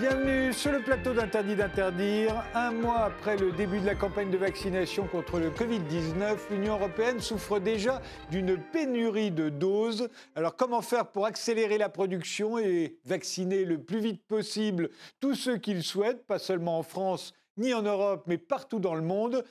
Bienvenue sur le plateau d'Interdit d'interdire. Un mois après le début de la campagne de vaccination contre le Covid-19, l'Union européenne souffre déjà d'une pénurie de doses. Alors comment faire pour accélérer la production et vacciner le plus vite possible tous ceux qui le souhaitent, pas seulement en France ni en Europe, mais partout dans le monde?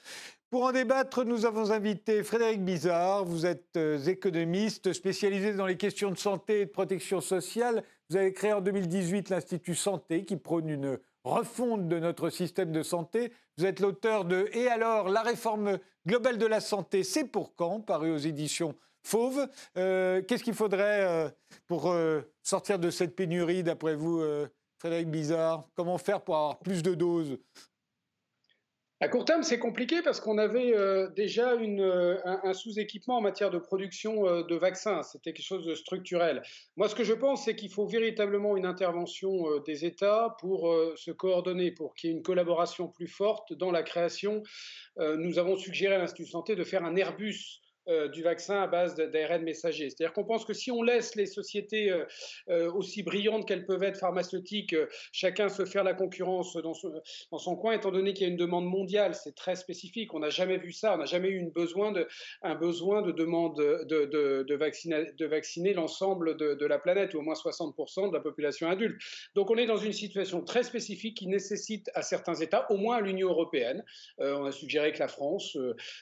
Pour en débattre, nous avons invité Frédéric Bizarre. Vous êtes euh, économiste spécialisé dans les questions de santé et de protection sociale. Vous avez créé en 2018 l'Institut Santé qui prône une refonte de notre système de santé. Vous êtes l'auteur de Et alors, la réforme globale de la santé, c'est pour quand paru aux éditions Fauve. Euh, qu'est-ce qu'il faudrait euh, pour sortir de cette pénurie, d'après vous, Frédéric Bizarre Comment faire pour avoir plus de doses? À court terme, c'est compliqué parce qu'on avait euh, déjà euh, un, sous-équipement en matière de production euh, de vaccins. C'était quelque chose de structurel. Moi, ce que je pense, c'est qu'il faut véritablement une intervention des États pour se coordonner, pour qu'il y ait une collaboration plus forte dans la création. nous avons suggéré à l'Institut de santé de faire un Airbus euh, du vaccin à base d'ARN messager. C'est-à-dire qu'on pense que si on laisse les sociétés euh, euh, aussi brillantes qu'elles peuvent être pharmaceutiques, chacun se faire la concurrence dans, son coin, étant donné qu'il y a une demande mondiale, c'est très spécifique. On n'a jamais vu ça, on n'a jamais eu un besoin de demande de, vacciner, vacciner l'ensemble de, la planète, ou au moins 60% de la population adulte. Donc on est dans une situation très spécifique qui nécessite à certains États, au moins à l'Union européenne, on a suggéré que la France,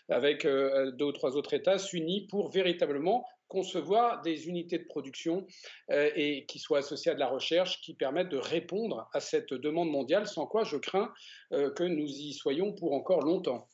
avec deux ou trois autres États, s'unit pour véritablement concevoir des unités de production euh, et qui soient associées à de la recherche qui permettent de répondre à cette demande mondiale, sans quoi je crains euh, que nous y soyons pour encore longtemps.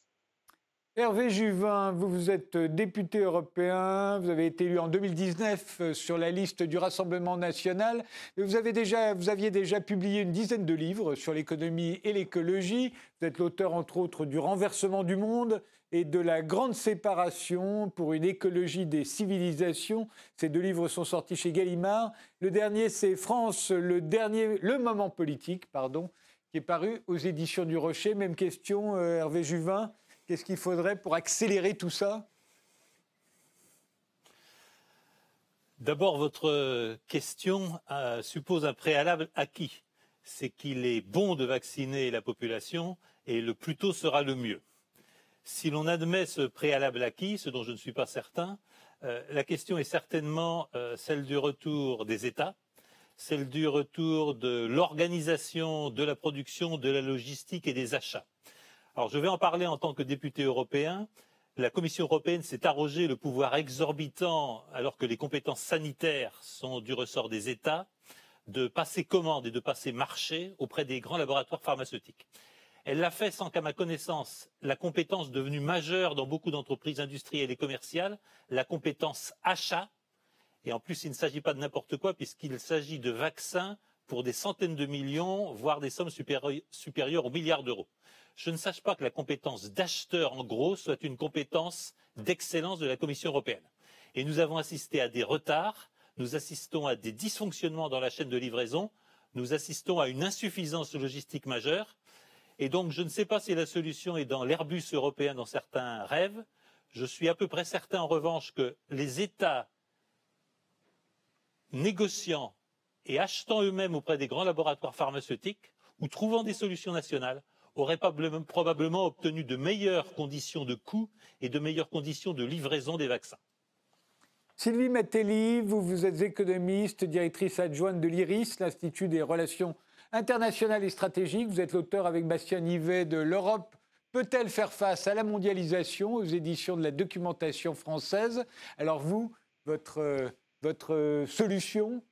Hervé Juvin, vous, vous êtes député européen, vous avez été élu en 2019 euh, sur la liste du Rassemblement national. Vous, avez déjà, vous aviez déjà publié une dizaine de livres sur l'économie et l'écologie. Vous êtes l'auteur, entre autres, du Renversement du monde et de la grande séparation pour une écologie des civilisations. Ces deux livres sont sortis chez Gallimard. Le dernier, c'est France, le dernier, le moment politique, pardon, qui est paru aux éditions du Rocher. Même question, euh, Hervé Juvin. Qu'est-ce qu'il faudrait pour accélérer tout ça? D'abord, votre question euh, suppose un préalable acquis. C'est qu'il est bon de vacciner la population et le plus tôt sera le mieux. Si l'on admet ce préalable acquis, ce dont je ne suis pas certain, euh, la question est certainement euh, celle du retour des États, celle du retour de l'organisation de la production, de la logistique et des achats. Alors je vais en parler en tant que député européen. La Commission européenne s'est arrogé le pouvoir exorbitant, alors que les compétences sanitaires sont du ressort des États, de passer commande et de passer marché auprès des grands laboratoires pharmaceutiques. Elle l'a fait sans qu'à ma connaissance, la compétence devenue majeure dans beaucoup d'entreprises industrielles et commerciales, la compétence achat, et en plus il ne s'agit pas de n'importe quoi puisqu'il s'agit de vaccins pour des centaines de millions, voire des sommes supérieures aux milliards d'euros je ne sache pas que la compétence d'acheteur, en gros, soit une compétence d'excellence de la Commission européenne. Et nous avons assisté à des retards, nous assistons à des dysfonctionnements dans la chaîne de livraison, nous assistons à une insuffisance logistique majeure. Et donc, je ne sais pas si la solution est dans l'Airbus européen dans certains rêves. Je suis à peu près certain, en revanche, que les États négociant et achetant eux-mêmes auprès des grands laboratoires pharmaceutiques ou trouvant des solutions nationales aurait probablement obtenu de meilleures conditions de coût et de meilleures conditions de livraison des vaccins. Sylvie Mattelli, vous êtes économiste, directrice adjointe de l'IRIS, l'Institut des relations internationales et stratégiques. Vous êtes l'auteur avec Bastien Nivet de L'Europe peut-elle faire face à la mondialisation aux éditions de la documentation française? Alors vous, votre, euh, votre solution?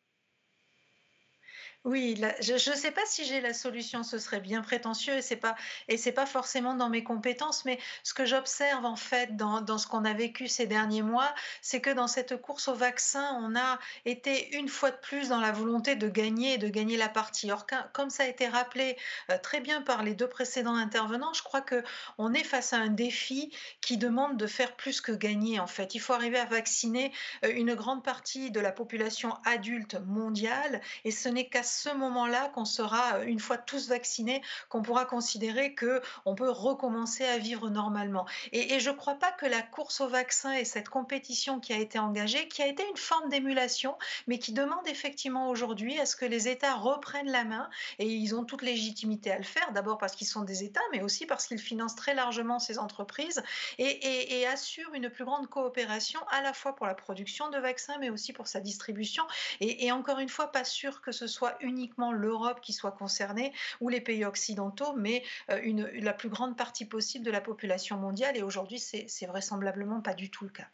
Oui, je ne sais pas si j'ai la solution, ce serait bien prétentieux et c'est pas et c'est pas forcément dans mes compétences, mais ce que j'observe en fait dans, dans ce qu'on a vécu ces derniers mois, c'est que dans cette course au vaccin, on a été une fois de plus dans la volonté de gagner de gagner la partie. Or, comme ça a été rappelé euh, très bien par les deux précédents intervenants, je crois que on est face à un défi qui demande de faire plus que gagner. En fait, il faut arriver à vacciner euh, une grande partie de la population adulte mondiale et ce n'est qu'à ce moment-là qu'on sera, une fois tous vaccinés, qu'on pourra considérer que on peut recommencer à vivre normalement. Et, je ne crois pas que la course au vaccin et cette compétition qui a été engagée, qui a été une forme d'émulation, mais qui demande effectivement aujourd'hui à ce que les États reprennent la main, et ils ont toute légitimité à le faire, d'abord parce qu'ils sont des États, mais aussi parce qu'ils financent très largement ces entreprises et, assurent une plus grande coopération à la fois pour la production de vaccins, mais aussi pour sa distribution. Et encore une fois, pas sûr que ce soit uniquement l'Europe qui soit concernée ou les pays occidentaux, mais euh, la plus grande partie possible de la population mondiale. Et aujourd'hui, c'est vraisemblablement pas du tout le cas.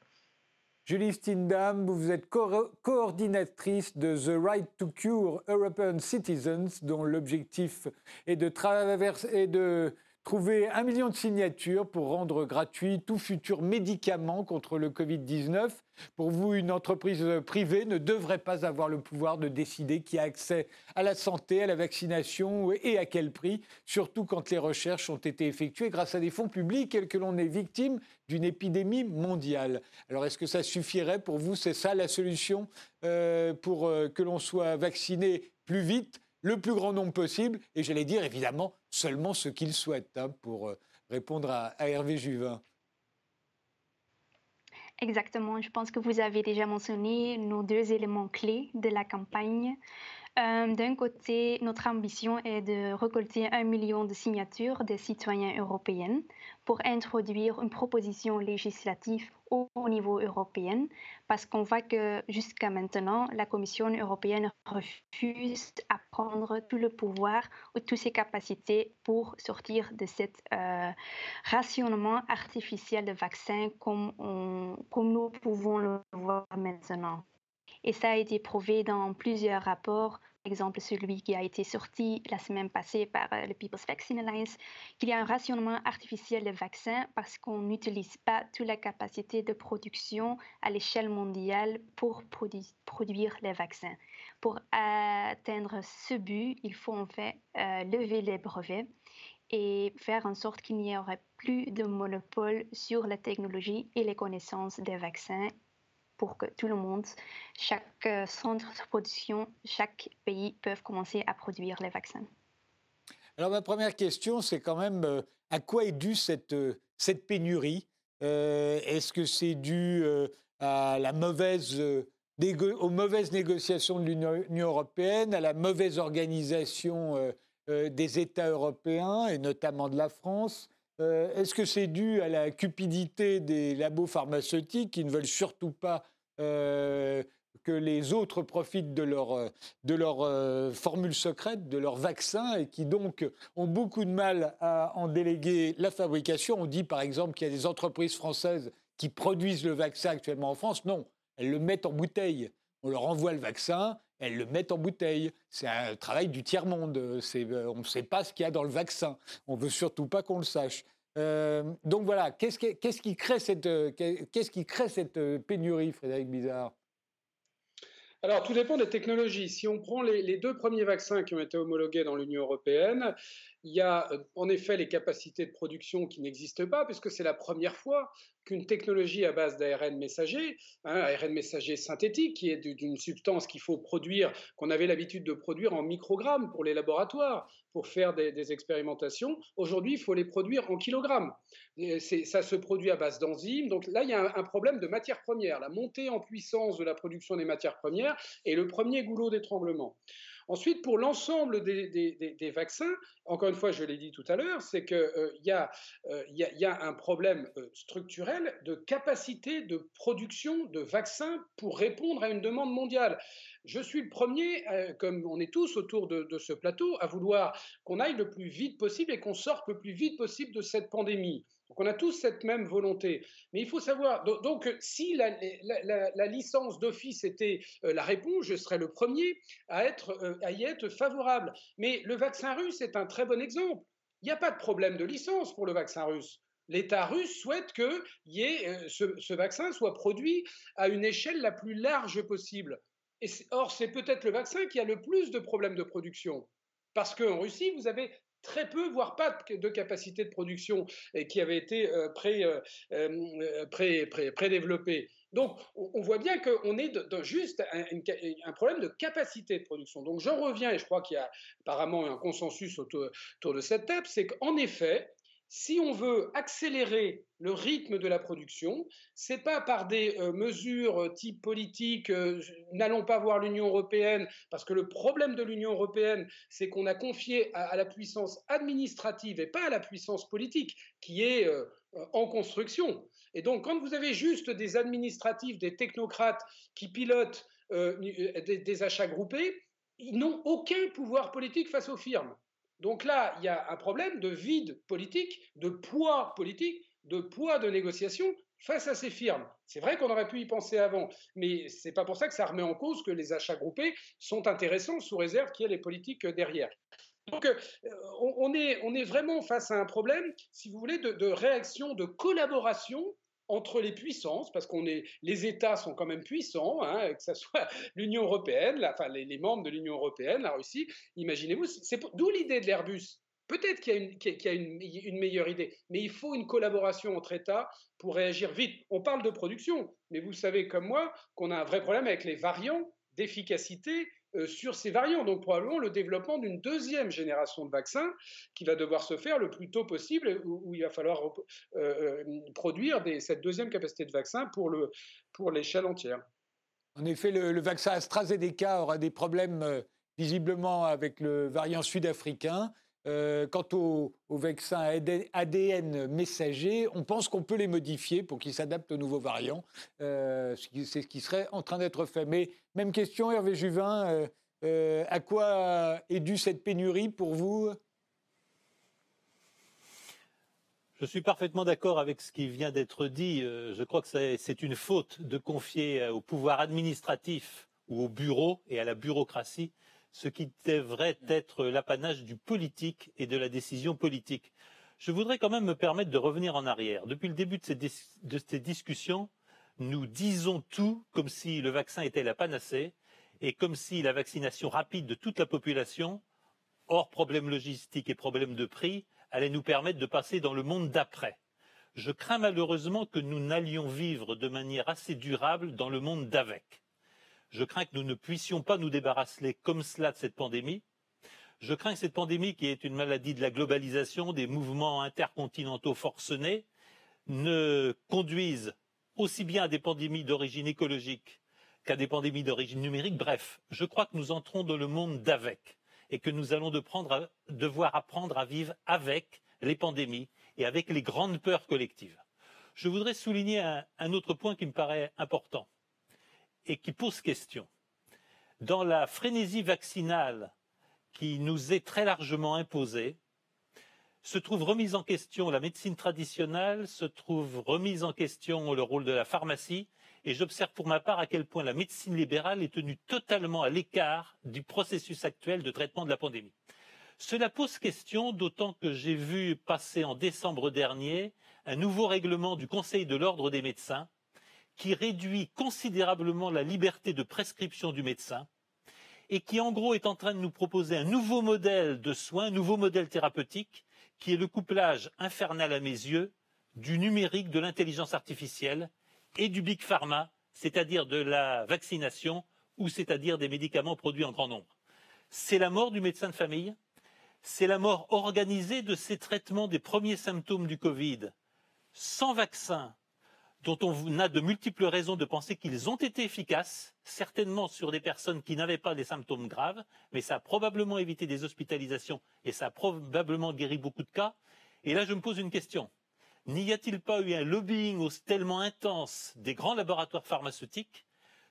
Julie Stindam, vous êtes coordinatrice de The Right to Cure European Citizens, dont l'objectif est de, traverser, de trouver un million de signatures pour rendre gratuit tout futur médicament contre le Covid-19. Pour vous, une entreprise privée ne devrait pas avoir le pouvoir de décider qui a accès à la santé, à la vaccination et à quel prix, surtout quand les recherches ont été effectuées grâce à des fonds publics et que l'on est victime d'une épidémie mondiale. Alors est-ce que ça suffirait pour vous? C'est ça la solution euh, pour euh, que l'on soit vacciné plus vite le plus grand nombre possible, et j'allais dire évidemment seulement ce qu'ils souhaitent, hein, pour euh, répondre à, à Hervé Juvin. Exactement, je pense que vous avez déjà mentionné nos deux éléments clés de la campagne. Euh, d'un côté, notre ambition est de récolter un million de signatures des citoyens européens pour introduire une proposition législative au, niveau européen, parce qu'on voit que jusqu'à maintenant, la Commission européenne refuse à prendre tout le pouvoir ou toutes ses capacités pour sortir de ce euh, rationnement artificiel de vaccins comme nous pouvons le voir maintenant. Et ça a été prouvé dans plusieurs rapports, par exemple celui qui a été sorti la semaine passée par euh, le People's Vaccine Alliance, qu'il y a un rationnement artificiel des vaccins parce qu'on n'utilise pas toute la capacité de production à l'échelle mondiale pour produire les vaccins. Pour atteindre ce but, il faut en fait euh, lever les brevets et faire en sorte qu'il n'y aurait plus de monopole sur la technologie et les connaissances des vaccins pour que tout le monde, chaque euh, centre de production, chaque pays peuvent commencer à produire les vaccins. Alors ma première question, c'est quand même euh, à quoi est due cette, euh, cette pénurie? Est-ce que c'est dû à la mauvaise, aux mauvaises négociations de l'Union européenne, à la mauvaise organisation des États européens et notamment de la France? Euh, est-ce que c'est dû à la cupidité des labos pharmaceutiques qui ne veulent surtout pas euh, que les autres profitent de leur, de leur euh, formule secrète, de leur vaccin, et qui donc ont beaucoup de mal à en déléguer la fabrication? On dit par exemple qu'il y a des entreprises françaises qui produisent le vaccin actuellement en France. Non, elles le mettent en bouteille. On leur envoie le vaccin, elles le mettent en bouteille. C'est un travail du tiers-monde. Euh, on ne sait pas ce qu'il y a dans le vaccin. On ne veut surtout pas qu'on le sache. Euh, donc voilà, qu'est-ce qui, crée cette, euh, pénurie, Frédéric Bizarre? Alors, tout dépend des technologies. Si on prend les, deux premiers vaccins qui ont été homologués dans l'Union européenne, il y a en effet les capacités de production qui n'existent pas, puisque c'est la première fois qu'une technologie à base d'ARN messager, hein, ARN messager synthétique, qui est d'une substance qu'il faut produire, qu'on avait l'habitude de produire en microgrammes pour les laboratoires, pour faire des, expérimentations, aujourd'hui, il faut les produire en kilogrammes. ça se produit à base d'enzymes. Donc là, il y a un, problème de matière première. La montée en puissance de la production des matières premières est le premier goulot d'étranglement. Ensuite, pour l'ensemble des, vaccins, encore une fois, je l'ai dit tout à l'heure, c'est qu'il euh, y, euh, y, a un problème euh, structurel de capacité de production de vaccins pour répondre à une demande mondiale. Je suis le premier, comme on est tous autour de ce plateau, à vouloir qu'on aille le plus vite possible et qu'on sorte le plus vite possible de cette pandémie. Donc on a tous cette même volonté. Mais il faut savoir, donc, si la, licence d'office était euh, la réponse, je serais le premier à, être, euh, y être favorable. Mais le vaccin russe est un très bon exemple. Il n'y a pas de problème de licence pour le vaccin russe. L'État russe souhaite que euh, ce, vaccin soit produit à une échelle la plus large possible. Et or, c'est peut-être le vaccin qui a le plus de problèmes de production. Parce qu'en Russie, vous avez très peu, voire pas de capacité de production qui avait été euh, euh, euh, pré-développée. Donc, on voit bien qu'on est juste un, problème de capacité de production. Donc, je reviens, et je crois qu'il y a apparemment un consensus autour, autour de cette table, c'est qu'en effet, si on veut accélérer le rythme de la production, c'est pas par des euh, mesures euh, type politique, euh, n'allons pas voir l'Union européenne, parce que le problème de l'Union européenne, c'est qu'on a confié à, la puissance administrative et pas à la puissance politique, qui est en construction. Et donc, quand vous avez juste des administratifs, des technocrates qui pilotent des achats groupés, ils n'ont aucun pouvoir politique face aux firmes. Donc là, il y a un problème de vide politique, de poids politique, de poids de négociation face à ces firmes. C'est vrai qu'on aurait pu y penser avant, mais ce n'est pas pour ça que ça remet en cause que les achats groupés sont intéressants sous réserve qu'il y ait les politiques derrière. Donc euh, on, est, vraiment face à un problème, si vous voulez, de réaction, de collaboration entre les puissances, parce qu'on est, les États sont quand même puissants, hein, que ce soit l'Union européenne, enfin les, membres de l'Union européenne, la Russie, imaginez-vous, c'est d'où l'idée de l'Airbus. Peut-être qu'il y a, une, une, meilleure idée, mais il faut une collaboration entre États pour réagir vite. On parle de production, mais vous savez comme moi qu'on a un vrai problème avec les variants d'efficacité sur ces variants. Donc probablement le développement d'une deuxième génération de vaccins qui va devoir se faire le plus tôt possible, où, il va falloir euh, euh, produire cette deuxième capacité de vaccin pour, le, pour l'échelle entière. En effet, le, vaccin AstraZeneca aura des problèmes visiblement avec le variant sud-africain. Quant au, au, vaccin ADN messager, on pense qu'on peut les modifier pour qu'ils s'adaptent aux nouveaux variants. c'est ce qui serait en train d'être fait. Mais même question, Hervé Juvin. Euh, euh, à quoi est due cette pénurie pour vous? Je suis parfaitement d'accord avec ce qui vient d'être dit. Euh, je crois que c'est une faute de confier au pouvoir administratif ou au bureau et à la bureaucratie ce qui devrait être l'apanage du politique et de la décision politique. Je voudrais quand même me permettre de revenir en arrière. Depuis le début de ces, discussions, nous disons tout comme si le vaccin était la panacée et comme si la vaccination rapide de toute la population, hors problème logistique et problème de prix, allait nous permettre de passer dans le monde d'après. Je crains malheureusement que nous n'allions vivre de manière assez durable dans le monde d'avec. Je crains que nous ne puissions pas nous débarrasser comme cela de cette pandémie. Je crains que cette pandémie, qui est une maladie de la globalisation, des mouvements intercontinentaux forcenés, ne conduise aussi bien à des pandémies d'origine écologique qu'à des pandémies d'origine numérique. Bref, je crois que nous entrons dans le monde d'avec et que nous allons devoir apprendre à vivre avec les pandémies et avec les grandes peurs collectives. Je voudrais souligner un, un autre point qui me paraît important et qui pose question. Dans la frénésie vaccinale qui nous est très largement imposée, se trouve remise en question la médecine traditionnelle, se trouve remise en question le rôle de la pharmacie, et j'observe pour ma part à quel point la médecine libérale est tenue totalement à l'écart du processus actuel de traitement de la pandémie. Cela pose question, d'autant que j'ai vu passer en décembre dernier un nouveau règlement du Conseil de l'ordre des médecins qui réduit considérablement la liberté de prescription du médecin et qui en gros est en train de nous proposer un nouveau modèle de soins, un nouveau modèle thérapeutique qui est le couplage infernal à mes yeux du numérique, de l'intelligence artificielle et du big pharma, c'est-à-dire de la vaccination ou c'est-à-dire des médicaments produits en grand nombre. C'est la mort du médecin de famille, c'est la mort organisée de ces traitements des premiers symptômes du Covid sans vaccin, dont on a de multiples raisons de penser qu'ils ont été efficaces, certainement sur des personnes qui n'avaient pas des symptômes graves, mais ça a probablement évité des hospitalisations et ça a probablement guéri beaucoup de cas. Et là, je me pose une question. N'y a-t-il pas eu un lobbying tellement intense des grands laboratoires pharmaceutiques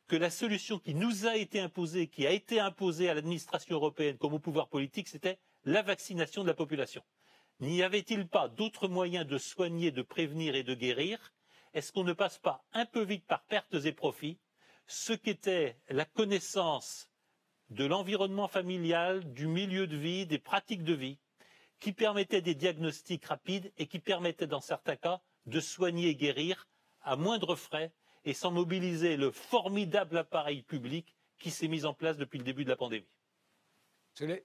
que la solution qui nous a été imposée, qui a été imposée à l'administration européenne comme au pouvoir politique, c'était la vaccination de la population? N'y avait-il pas d'autres moyens de soigner, de prévenir et de guérir est-ce qu'on ne passe pas un peu vite par pertes et profits ce qu'était la connaissance de l'environnement familial, du milieu de vie, des pratiques de vie, qui permettaient des diagnostics rapides et qui permettaient, dans certains cas, de soigner et guérir à moindre frais et sans mobiliser le formidable appareil public qui s'est mis en place depuis le début de la pandémie?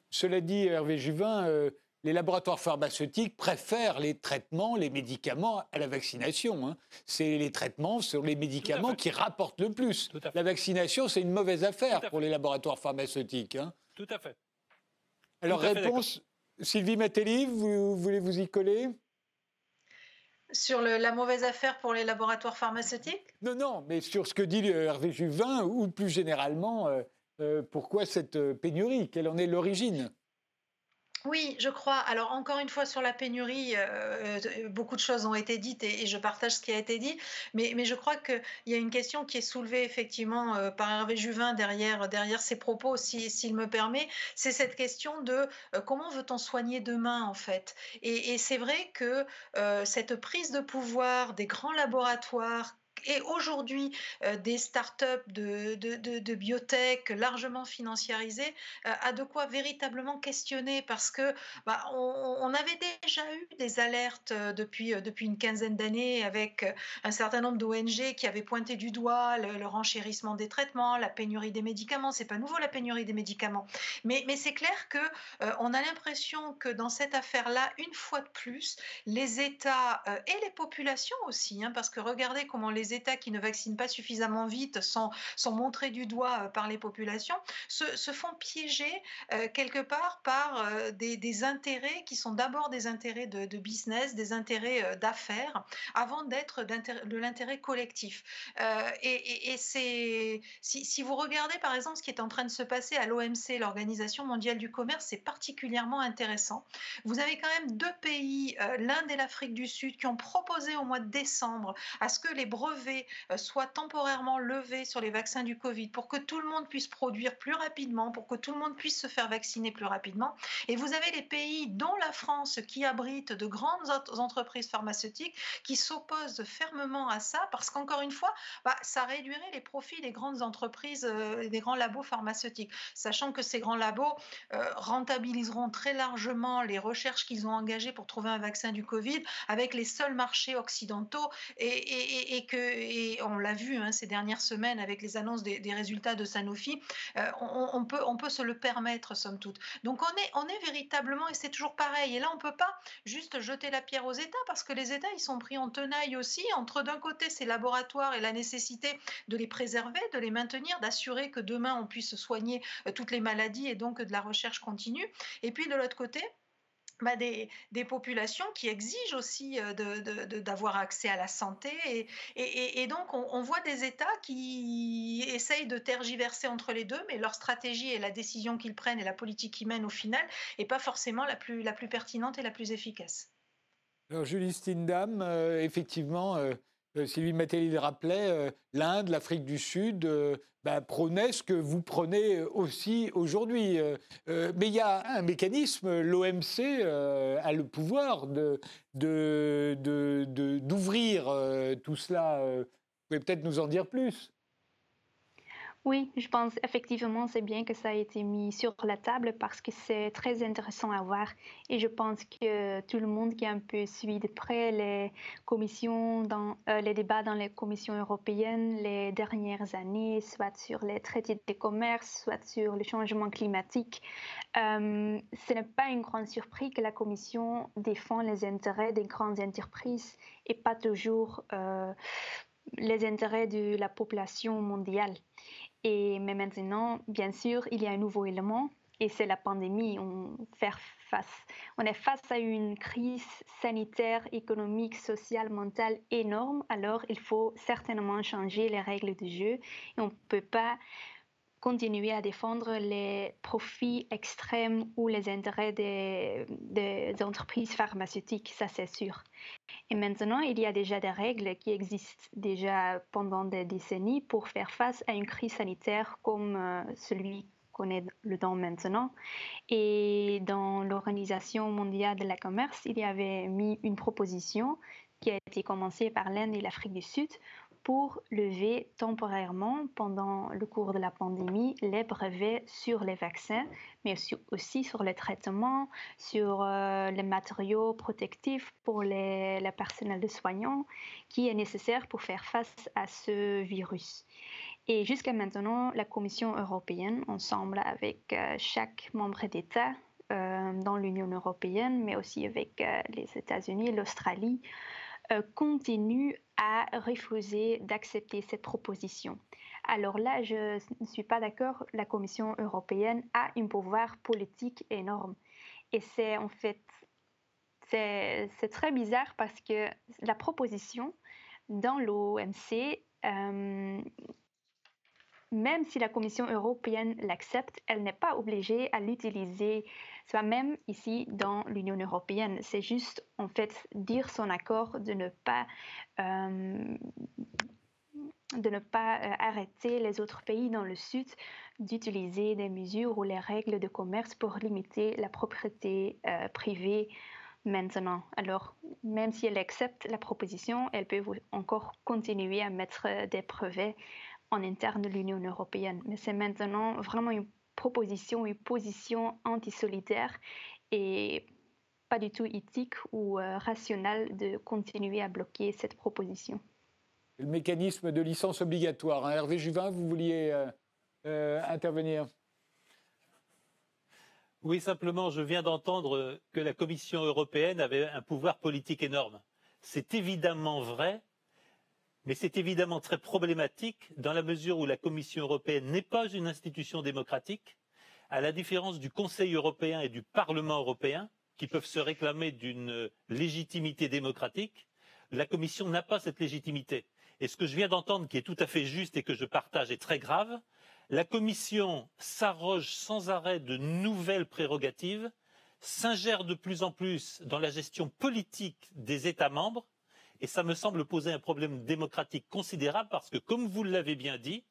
Cela, dit, Hervé Juvin, euh, les laboratoires pharmaceutiques préfèrent les traitements, les médicaments à la vaccination. Hein. C'est les traitements sur les médicaments qui rapportent le plus. La vaccination, c'est une mauvaise affaire pour les laboratoires pharmaceutiques. Hein. Tout à fait. Alors, réponse, Sylvie Matelli, vous voulez vous y coller? Sur la mauvaise affaire pour les laboratoires pharmaceutiques? Non, non, mais sur ce que dit Hervé Juvin, ou plus généralement, euh, euh, pourquoi cette euh, pénurie? Quelle en est l'origine? Oui, je crois. Alors encore une fois sur la pénurie, euh, euh, beaucoup de choses ont été dites et, je partage ce qui a été dit, mais, je crois qu'il y a une question qui est soulevée effectivement euh, par Hervé Juvin derrière, derrière ses propos, s'il me permet, c'est cette question de comment veut-on soigner demain en fait? Et c'est vrai que cette prise de pouvoir des grands laboratoires et aujourd'hui euh, des startups de, de, biotech largement financiarisées euh, a de quoi véritablement questionner parce que bah, on, avait déjà eu des alertes euh, depuis, depuis une quinzaine d'années avec un certain nombre d'ONG qui avaient pointé du doigt le, renchérissement des traitements, la pénurie des médicaments. C'est pas nouveau la pénurie des médicaments, mais, mais c'est clair que on a l'impression que dans cette affaire-là, une fois de plus, les États et les populations aussi, hein, parce que regardez comment les États qui ne vaccinent pas suffisamment vite sont, sont montrés du doigt euh, par les populations, se, font piéger euh, quelque part par euh, des, intérêts qui sont d'abord des intérêts de, business, des intérêts d'affaires, avant d'être de l'intérêt collectif. et, c'est si, si, vous regardez par exemple ce qui est en train de se passer à l'OMC, l'Organisation mondiale du commerce, c'est particulièrement intéressant. Vous avez quand même deux pays, l'Inde et l'Afrique du Sud, qui ont proposé au mois de décembre à ce que les brevets euh, soit temporairement levé sur les vaccins du Covid pour que tout le monde puisse produire plus rapidement, pour que tout le monde puisse se faire vacciner plus rapidement. Et vous avez les pays, dont la France, qui abritent de grandes entreprises pharmaceutiques, qui s'opposent fermement à ça parce qu'encore une fois, bah, ça réduirait les profits des grandes entreprises, euh, des grands labos pharmaceutiques, sachant que ces grands labos euh, rentabiliseront très largement les recherches qu'ils ont engagées pour trouver un vaccin du Covid avec les seuls marchés occidentaux et que et on l'a vu hein, ces dernières semaines avec les annonces des, résultats de Sanofi, euh, on, peut, on peut se le permettre, somme toute. Donc on est, on est véritablement, et c'est toujours pareil, et là on ne peut pas juste jeter la pierre aux États, parce que les États, ils sont pris en tenaille aussi, entre d'un côté ces laboratoires et la nécessité de les préserver, de les maintenir, d'assurer que demain on puisse soigner euh, toutes les maladies et donc de la recherche continue, et puis de l'autre côté, bah, des, populations qui exigent aussi euh, d'avoir accès à la santé. Et, donc, on, voit des États qui essayent de tergiverser entre les deux, mais leur stratégie et la décision qu'ils prennent et la politique qu'ils mènent au final n'est pas forcément la plus, la plus pertinente et la plus efficace. Alors, Julie Stindam, euh, effectivement, euh, euh, Sylvie Matteli le rappelait, euh, l'Inde, l'Afrique du Sud euh, bah, ce que vous prenez aussi aujourd'hui. mais il y a un mécanisme, l'OMC a le pouvoir d'ouvrir tout cela. Vous pouvez peut-être nous en dire plus oui, je pense effectivement c'est bien que ça a été mis sur la table parce que c'est très intéressant à voir et je pense que tout le monde qui a un peu suivi de près les commissions dans euh, les débats dans les commissions européennes les dernières années, soit sur les traités de commerce, soit sur le changement climatique, euh, ce n'est pas une grande surprise que la Commission défend les intérêts des grandes entreprises et pas toujours euh, les intérêts de la population mondiale. Mais maintenant, bien sûr, il y a un nouveau élément et c'est la pandémie. On, faire face. on est face à une crise sanitaire, économique, sociale, mentale énorme. Alors, il faut certainement changer les règles du jeu on ne peut pas continuer à défendre les profits extrêmes ou les intérêts des, entreprises pharmaceutiques, ça c'est sûr. Et maintenant, il y a déjà des règles qui existent déjà pendant des décennies pour faire face à une crise sanitaire comme euh, celui qu'on est temps maintenant. Et dans l'Organisation mondiale de la commerce, il y avait mis une proposition qui a été commencée par l'Inde et l'Afrique du Sud pour lever temporairement pendant le cours de la pandémie les brevets sur les vaccins, mais aussi sur les traitements, sur euh, les matériaux protectifs pour les, le personnel de soignants qui est nécessaire pour faire face à ce virus. Et jusqu'à maintenant, la Commission européenne, ensemble avec euh, chaque membre d'État, dans l'Union européenne, mais aussi avec les États-Unis, l'Australie, continuent à refuser d'accepter cette proposition. Alors là, je ne suis pas d'accord. La Commission européenne a un pouvoir politique énorme. Et c'est en fait, c'est très bizarre parce que la proposition dans l'OMC, euh, même si la Commission européenne l'accepte, elle n'est pas obligée à l'utiliser soit même ici dans l'Union européenne. C'est juste en fait dire son accord de ne pas euh, de ne pas euh, arrêter les autres pays dans le Sud d'utiliser des mesures ou les règles de commerce pour limiter la propriété euh, privée maintenant. Alors, même si elle accepte la proposition, elle peut encore continuer à mettre des brevets en interne de l'Union européenne. Mais c'est maintenant vraiment une proposition, une position anti-solidaire et pas du tout éthique ou euh, rationnelle de continuer à bloquer cette proposition le mécanisme de licence obligatoire. Hein. Hervé Juvin, vous vouliez euh, euh, intervenir? Oui, simplement, je viens d'entendre que la Commission européenne avait un pouvoir politique énorme. C'est évidemment vrai, mais c'est évidemment très problématique dans la mesure où la Commission européenne n'est pas une institution démocratique, à la différence du Conseil européen et du Parlement européen, qui peuvent se réclamer d'une légitimité démocratique. La Commission n'a pas cette légitimité. Et ce que je viens d'entendre, qui est tout à fait juste et que je partage, est très grave. La Commission s'arroge sans arrêt de nouvelles prérogatives, s'ingère de plus en plus dans la gestion politique des États membres, et ça me semble poser un problème démocratique considérable parce que, comme vous l'avez bien dit,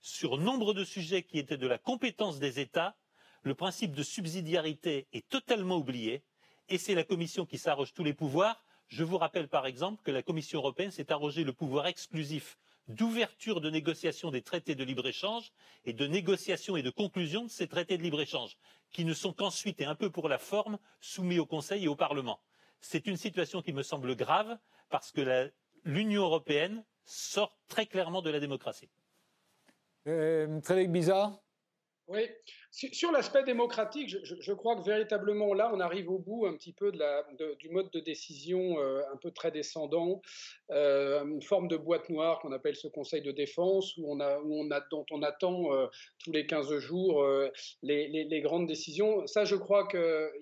sur nombre de sujets qui étaient de la compétence des États, le principe de subsidiarité est totalement oublié, et c'est la Commission qui s'arroge tous les pouvoirs, je vous rappelle par exemple que la Commission européenne s'est arrogé le pouvoir exclusif d'ouverture de négociation des traités de libre-échange et de négociation et de conclusion de ces traités de libre-échange, qui ne sont qu'ensuite et un peu pour la forme soumis au Conseil et au Parlement. C'est une situation qui me semble grave parce que l'Union européenne sort très clairement de la démocratie. Euh, Frédéric Bizarre oui, sur l'aspect démocratique, je, crois que véritablement là, on arrive au bout un petit peu de la, du mode de décision euh, un peu très descendant, euh, une forme de boîte noire qu'on appelle ce Conseil de défense, où on a, où on a, dont on attend euh, tous les 15 jours les, les, grandes décisions. Ça, je crois que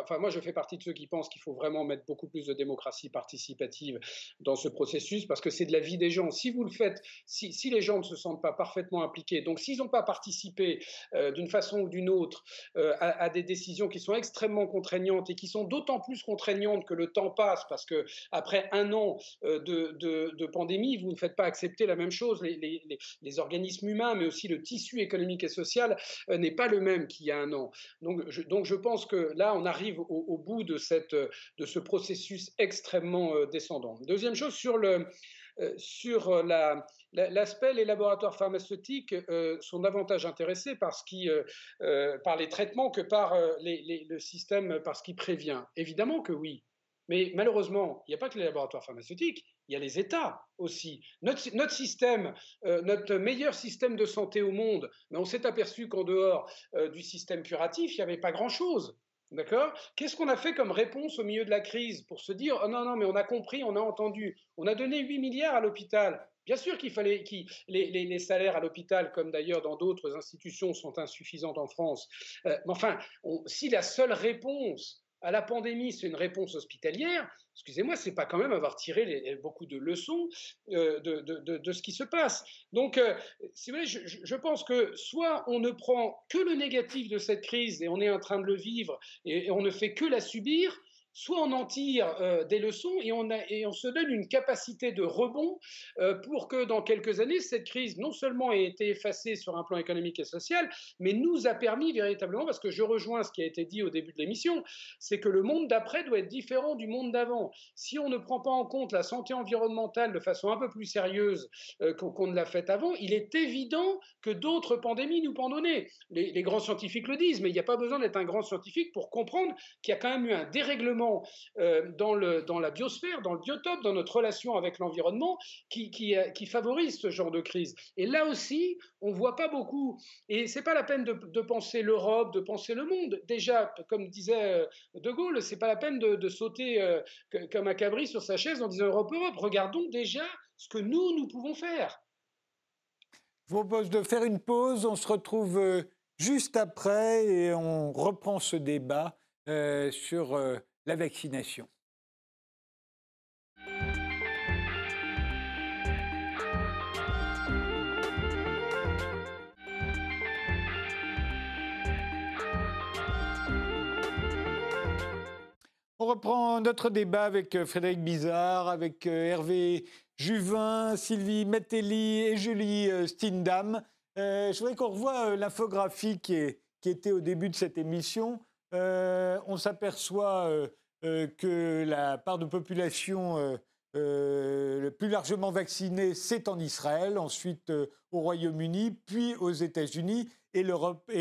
Enfin, moi, je fais partie de ceux qui pensent qu'il faut vraiment mettre beaucoup plus de démocratie participative dans ce processus parce que c'est de la vie des gens. Si vous le faites, si, les gens ne se sentent pas parfaitement impliqués, donc s'ils n'ont pas participé euh, d'une façon ou d'une autre euh, à, des décisions qui sont extrêmement contraignantes et qui sont d'autant plus contraignantes que le temps passe parce que après un an euh, de, pandémie, vous ne faites pas accepter la même chose. Les, organismes humains, mais aussi le tissu économique et social n'est pas le même qu'il y a un an. Donc donc je pense que là, on a arrive au, bout de, cette, de ce processus extrêmement euh, descendant. Deuxième chose, sur le, euh, sur l'aspect, les laboratoires pharmaceutiques euh, sont davantage intéressés par, ce qui, par les traitements que par le système, par ce qui prévient. Évidemment que oui. Mais malheureusement, il n'y a pas que les laboratoires pharmaceutiques, il y a les États aussi. Notre, notre système, notre meilleur système de santé au monde, mais on s'est aperçu qu'en dehors du système curatif, il n'y avait pas grand-chose. D'accord? Qu'est-ce qu'on a fait comme réponse au milieu de la crise pour se dire oh non, non, mais on a compris, on a entendu. On a donné 8 milliards à l'hôpital. Bien sûr qu'il fallait les, salaires à l'hôpital, comme d'ailleurs dans d'autres institutions, sont insuffisants en France. Euh, mais enfin, si la seule réponse à la pandémie, c'est une réponse hospitalière, excusez-moi, c'est pas quand même avoir tiré beaucoup de leçons euh, de, ce qui se passe. Donc, euh, si vous voulez, je, pense que soit on ne prend que le négatif de cette crise et on est en train de le vivre et on ne fait que la subir, soit on en tire euh, des leçons et on, se donne une capacité de rebond euh, pour que dans quelques années, cette crise non seulement ait été effacée sur un plan économique et social, mais nous a permis véritablement, parce que je rejoins ce qui a été dit au début de l'émission, c'est que le monde d'après doit être différent du monde d'avant. Si on ne prend pas en compte la santé environnementale de façon un peu plus sérieuse euh, qu'on ne l'a fait avant, il est évident que d'autres pandémies nous pendonnaient. Les, les grands scientifiques le disent, mais il n'y a pas besoin d'être un grand scientifique pour comprendre qu'il y a quand même eu un dérèglement simplement dans, la biosphère, dans le biotope, dans notre relation avec l'environnement, qui, qui, favorise ce genre de crise. Et là aussi, on ne voit pas beaucoup. Et c'est pas la peine de, penser l'Europe, de penser le monde. Déjà, comme disait De Gaulle, c'est pas la peine de, sauter comme un cabri sur sa chaise en disant Europe, Europe. Regardons déjà ce que nous, nous pouvons faire. Je vous propose de faire une pause. On se retrouve euh, juste après et on reprend ce débat euh, sur euh, la vaccination. On reprend notre débat avec Frédéric Bizarre, avec Hervé Juvin, Sylvie Mettelli et Julie euh, Stindam. Euh, je voudrais qu'on revoie euh, l'infographie qui, était au début de cette émission. On s'aperçoit que la part de population le plus largement vaccinée, c'est en Israël, ensuite au Royaume-Uni, puis aux États-Unis, et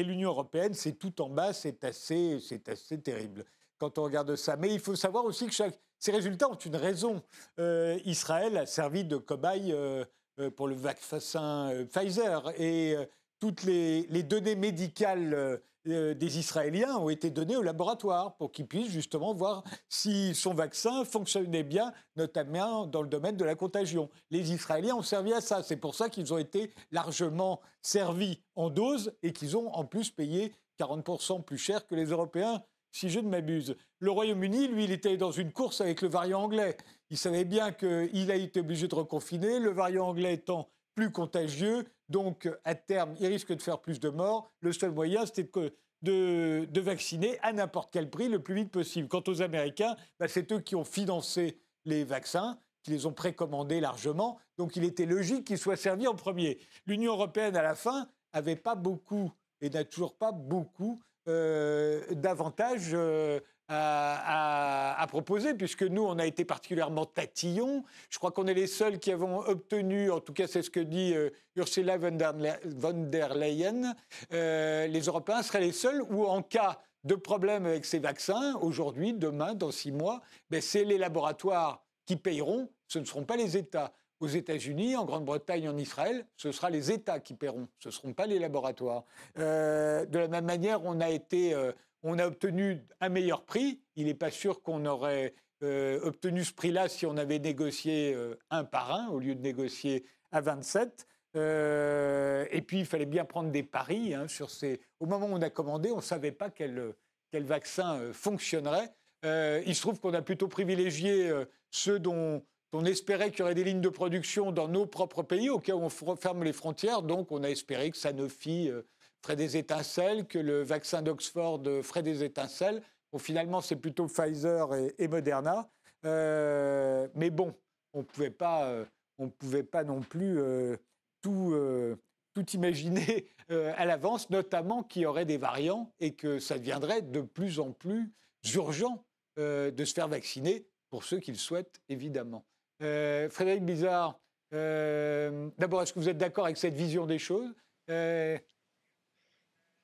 l'Union européenne, c'est tout en bas, c'est assez, assez terrible quand on regarde ça. Mais il faut savoir aussi que chaque, ces résultats ont une raison. Euh, Israël a servi de cobaye euh, euh, pour le vaccin Pfizer et toutes les, données médicales des Israéliens ont été données au laboratoire pour qu'ils puissent justement voir si son vaccin fonctionnait bien, notamment dans le domaine de la contagion. Les Israéliens ont servi à ça. C'est pour ça qu'ils ont été largement servis en doses et qu'ils ont en plus payé 40% plus cher que les Européens si je ne m'abuse. Le Royaume-Uni, lui, il était dans une course avec le variant anglais. Il savait bien qu'il a été obligé de reconfiner, le variant anglais étant plus contagieux, donc à terme, il risque de faire plus de morts. Le seul moyen, c'était de, de, vacciner à n'importe quel prix le plus vite possible. Quant aux Américains, bah, c'est eux qui ont financé les vaccins, qui les ont précommandés largement, donc il était logique qu'ils soient servis en premier. L'Union européenne, à la fin, n'avait pas beaucoup, et n'a toujours pas beaucoup, euh, davantage euh, à, proposer, puisque nous, on a été particulièrement tatillons. Je crois qu'on est les seuls qui avons obtenu, en tout cas c'est ce que dit euh, Ursula von der, Leyen, les Européens seraient les seuls où en cas de problème avec ces vaccins, aujourd'hui, demain, dans six mois, ben, c'est les laboratoires qui payeront, ce ne seront pas les États aux États-Unis, en Grande-Bretagne, en Israël, ce sera les États qui paieront, ce ne seront pas les laboratoires. Euh, de la même manière, on a, été, euh, on a obtenu un meilleur prix. Il n'est pas sûr qu'on aurait euh, obtenu ce prix-là si on avait négocié un par un au lieu de négocier à 27. et puis, il fallait bien prendre des paris hein, sur ces. Au moment où on a commandé, on ne savait pas quel, vaccin fonctionnerait. il se trouve qu'on a plutôt privilégié ceux dont on espérait qu'il y aurait des lignes de production dans nos propres pays au cas où on ferme les frontières. Donc, on a espéré que Sanofi euh, ferait des étincelles, que le vaccin d'Oxford euh, ferait des étincelles. Bon, finalement, c'est plutôt Pfizer et, Moderna. Euh, mais bon, on ne pouvait pas non plus tout, tout imaginer à l'avance, notamment qu'il y aurait des variants et que ça deviendrait de plus en plus urgent de se faire vacciner pour ceux qui le souhaitent, évidemment. Euh, Frédéric Bizarre, euh, d'abord, est-ce que vous êtes d'accord avec cette vision des choses? Euh,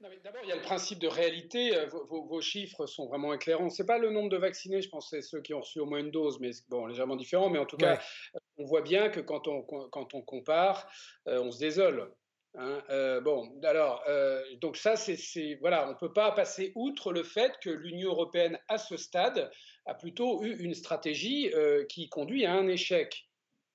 D'abord, il y a le principe de réalité. Vos, chiffres sont vraiment éclairants. Ce n'est pas le nombre de vaccinés, je pense, c'est ceux qui ont reçu au moins une dose, mais bon, légèrement différent. Mais en tout cas, on voit bien que quand on, quand on compare, on se désole. Hein, bon, alors, donc ça, c'est, voilà, on ne peut pas passer outre le fait que l'Union européenne, à ce stade, a plutôt eu une stratégie euh, qui conduit à un échec.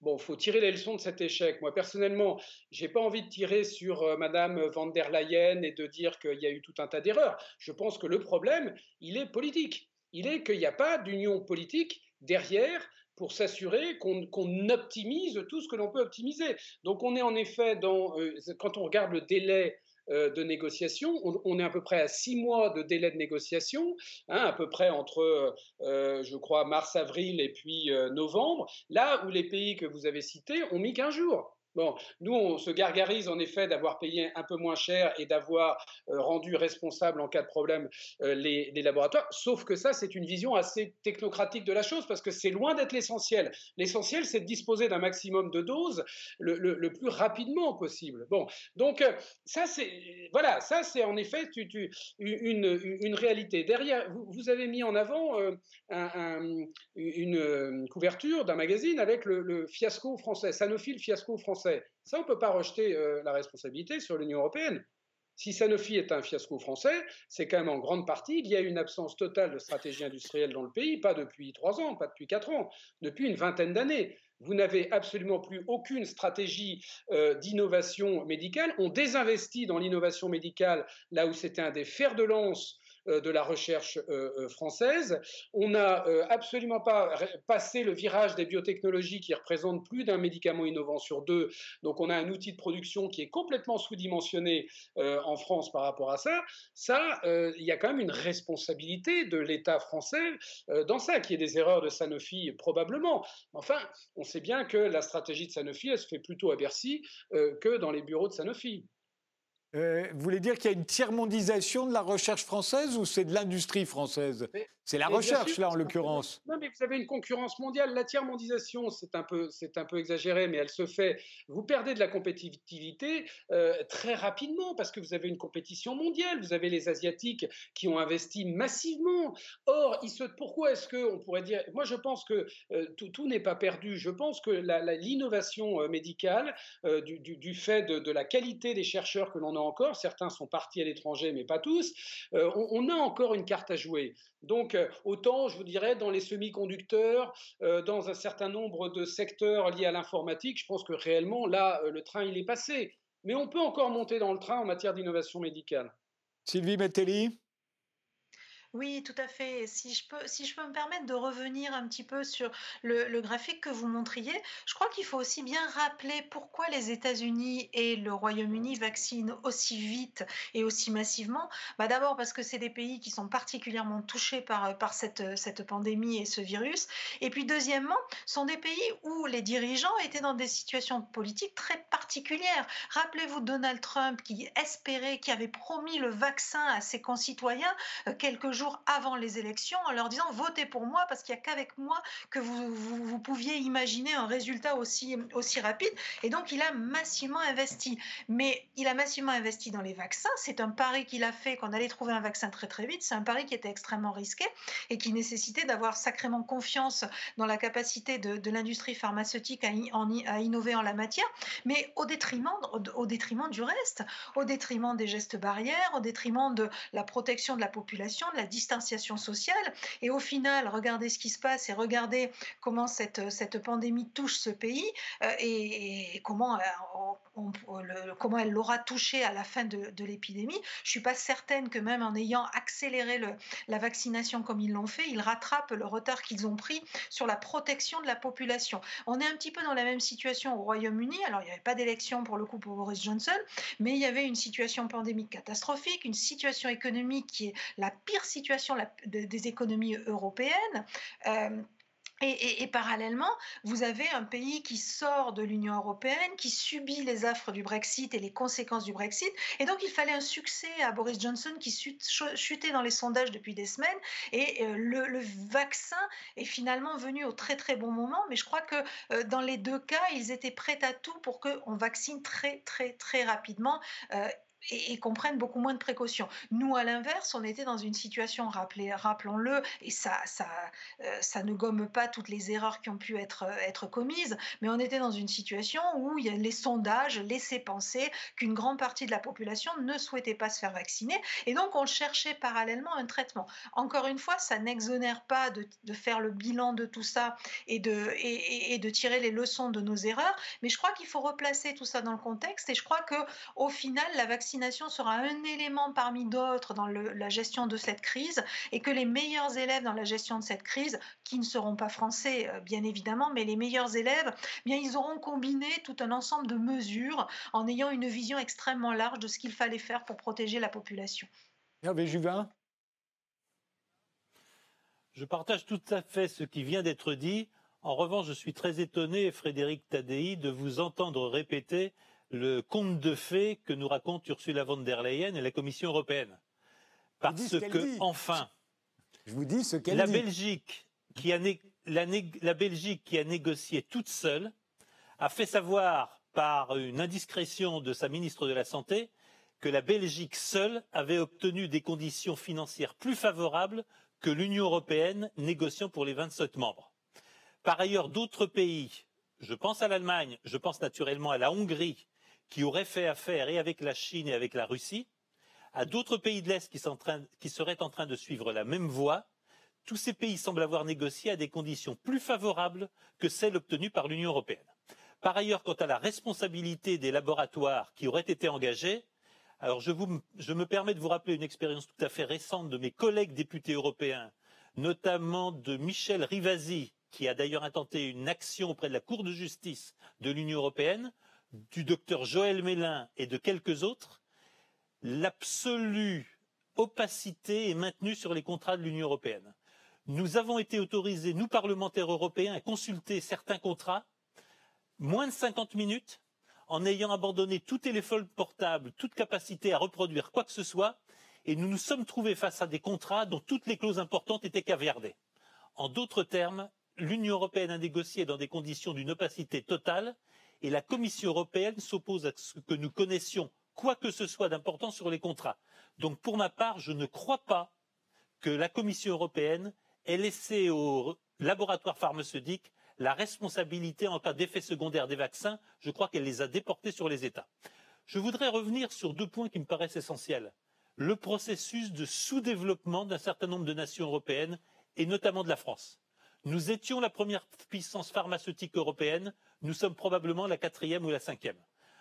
Bon, faut tirer les leçons de cet échec. Moi, personnellement, je n'ai pas envie de tirer sur euh, Madame van der Leyen et de dire qu'il y a eu tout un tas d'erreurs. Je pense que le problème, il est politique. Il est qu'il n'y a pas d'union politique derrière pour s'assurer qu'on optimise tout ce que l'on peut optimiser. Donc on est en effet dans, euh, quand on regarde le délai de négociation. On, est à peu près à six mois de délai de négociation, hein, à peu près entre, euh, je crois, mars-avril et puis euh, novembre, là où les pays que vous avez cités ont mis qu'un jours. Bon, nous, on se gargarise en effet d'avoir payé un peu moins cher et d'avoir euh, rendu responsable en cas de problème euh, les, laboratoires, sauf que ça, c'est une vision assez technocratique de la chose, parce que c'est loin d'être l'essentiel. L'essentiel, c'est de disposer d'un maximum de doses le, plus rapidement possible. Bon, donc euh, ça, c'est voilà, ça, c'est en effet une, réalité. Derrière, vous, avez mis en avant une, couverture d'un magazine avec le, fiasco français, Sanofi, fiasco français. Ça, on ne peut pas rejeter euh, la responsabilité sur l'Union européenne. Si Sanofi est un fiasco français, c'est quand même en grande partie il y a une absence totale de stratégie industrielle dans le pays, pas depuis trois ans, pas depuis quatre ans, depuis une vingtaine d'années. Vous n'avez absolument plus aucune stratégie euh, d'innovation médicale. On désinvestit dans l'innovation médicale là où c'était un des fers de lance de la recherche euh, euh, française. On n'a absolument pas passé le virage des biotechnologies qui représentent plus d'un médicament innovant sur deux. Donc on a un outil de production qui est complètement sous-dimensionné en France par rapport à ça. Ça, il y a quand même une responsabilité de l'État français dans ça, qui est des erreurs de Sanofi probablement. Enfin, on sait bien que la stratégie de Sanofi, elle se fait plutôt à Bercy que dans les bureaux de Sanofi. Euh, vous voulez dire qu'il y a une tiers-mondisation de la recherche française ou c'est de l'industrie française? C'est la recherche, là, en l'occurrence. Non, mais vous avez une concurrence mondiale. La tiers-mondisation, c'est un, peu, un peu exagéré, mais elle se fait. Vous perdez de la compétitivité euh, très rapidement parce que vous avez une compétition mondiale. Vous avez les Asiatiques qui ont investi massivement. Or, se, pourquoi est-ce qu'on pourrait dire. Moi, je pense que euh, tout, n'est pas perdu. Je pense que l'innovation euh, médicale, du, fait de, la qualité des chercheurs que l'on a encore, certains sont partis à l'étranger, mais pas tous, on, on a encore une carte à jouer. Donc, euh, autant, je vous dirais, dans les semi-conducteurs, euh, dans un certain nombre de secteurs liés à l'informatique, je pense que réellement, là, euh, le train, il est passé. Mais on peut encore monter dans le train en matière d'innovation médicale. Sylvie Mettelli oui, tout à fait. Si je peux, si je peux me permettre de revenir un petit peu sur le, graphique que vous montriez, je crois qu'il faut aussi bien rappeler pourquoi les États-Unis et le Royaume-Uni vaccinent aussi vite et aussi massivement. Bah D'abord parce que c'est des pays qui sont particulièrement touchés par, par cette, cette pandémie et ce virus. Et puis deuxièmement, sont des pays où les dirigeants étaient dans des situations politiques très particulières. Rappelez-vous Donald Trump qui espérait, qui avait promis le vaccin à ses concitoyens euh, quelques jours avant les élections en leur disant votez pour moi parce qu'il n'y a qu'avec moi que vous, pouviez imaginer un résultat aussi, rapide. Et donc, il a massivement investi. Mais il a massivement investi dans les vaccins. C'est un pari qu'il a fait qu'on allait trouver un vaccin très très vite. C'est un pari qui était extrêmement risqué et qui nécessitait d'avoir sacrément confiance dans la capacité de, l'industrie pharmaceutique à, à, innover en la matière, mais au détriment, au détriment du reste, au détriment des gestes barrières, au détriment de la protection de la population, de la distanciation sociale. Et au final, regardez ce qui se passe et regardez comment cette, cette pandémie touche ce pays euh, et, comment, euh, comment elle l'aura touché à la fin de, l'épidémie. Je ne suis pas certaine que même en ayant accéléré le, la vaccination comme ils l'ont fait, ils rattrapent le retard qu'ils ont pris sur la protection de la population. On est un petit peu dans la même situation au Royaume-Uni. Alors, il n'y avait pas d'élection pour le coup pour Boris Johnson, mais il y avait une situation pandémique catastrophique, une situation économique qui est la pire situation des économies européennes. Euh, et, parallèlement, vous avez un pays qui sort de l'Union européenne, qui subit les affres du Brexit et les conséquences du Brexit. Et donc, il fallait un succès à Boris Johnson qui chutait dans les sondages depuis des semaines. Et euh, le, vaccin est finalement venu au très très bon moment. Mais je crois que euh, dans les deux cas, ils étaient prêts à tout pour qu'on vaccine très très très rapidement et, qu'on prenne beaucoup moins de précautions. Nous, à l'inverse, on était dans une situation, rappelons-le, et ça, ça, euh, ça ne gomme pas toutes les erreurs qui ont pu être, euh, commises, mais on était dans une situation où y a les sondages laissaient penser qu'une grande partie de la population ne souhaitait pas se faire vacciner, et donc on cherchait parallèlement un traitement. Encore une fois, ça n'exonère pas de, faire le bilan de tout ça et de, et de tirer les leçons de nos erreurs, mais je crois qu'il faut replacer tout ça dans le contexte, et je crois que au final, la vaccination vaccination sera un élément parmi d'autres dans la gestion de cette crise et que les meilleurs élèves dans la gestion de cette crise, qui ne seront pas français euh, bien évidemment, mais les meilleurs élèves, eh bien ils auront combiné tout un ensemble de mesures en ayant une vision extrêmement large de ce qu'il fallait faire pour protéger la population. Hervé Juvin Je partage tout à fait ce qui vient d'être dit En revanche, je suis très étonné, Frédéric Tadei, de vous entendre répéter le conte de fées que nous raconte Ursula von der Leyen et la Commission européenne. Parce que, enfin, je vous dis ce qu'elle la Belgique, qui a la, la Belgique qui a négocié toute seule, a fait savoir par une indiscrétion de sa ministre de la Santé que la Belgique seule avait obtenu des conditions financières plus favorables que l'Union européenne négociant pour les 27 membres. Par ailleurs, d'autres pays, je pense à l'Allemagne, je pense naturellement à la Hongrie, qui auraient fait affaire et avec la Chine et avec la Russie, à d'autres pays de l'Est qui, seraient en train de suivre la même voie, tous ces pays semblent avoir négocié à des conditions plus favorables que celles obtenues par l'Union européenne. Par ailleurs, quant à la responsabilité des laboratoires qui auraient été engagés, je, me permets de vous rappeler une expérience tout à fait récente de mes collègues députés européens, notamment de Michel Rivasi, qui a d'ailleurs intenté une action auprès de la Cour de justice de l'Union européenne, du docteur Joël Mélin et de quelques autres, l'absolue opacité est maintenue sur les contrats de l'Union européenne. Nous avons été autorisés, nous parlementaires européens, à consulter certains contrats moins de 50 minutes en ayant abandonné tout téléphone portable, toute capacité à reproduire quoi que ce soit, et nous nous sommes trouvés face à des contrats dont toutes les clauses importantes étaient caviardées. En d'autres termes, l'Union européenne a négocié dans des conditions d'une opacité totale, et la Commission européenne s'oppose à ce que nous connaissions quoi que ce soit d'important sur les contrats. Donc pour ma part, je ne crois pas que la Commission européenne ait laissé aux laboratoires pharmaceutiques la responsabilité en cas d'effet secondaire des vaccins, je crois qu'elle les a déportés sur les États. Je voudrais revenir sur deux points qui me paraissent essentiels. Le processus de sous-développement d'un certain nombre de nations européennes, et notamment de la France. Nous étions la première puissance pharmaceutique européenne, nous sommes probablement la quatrième ou la cinquième.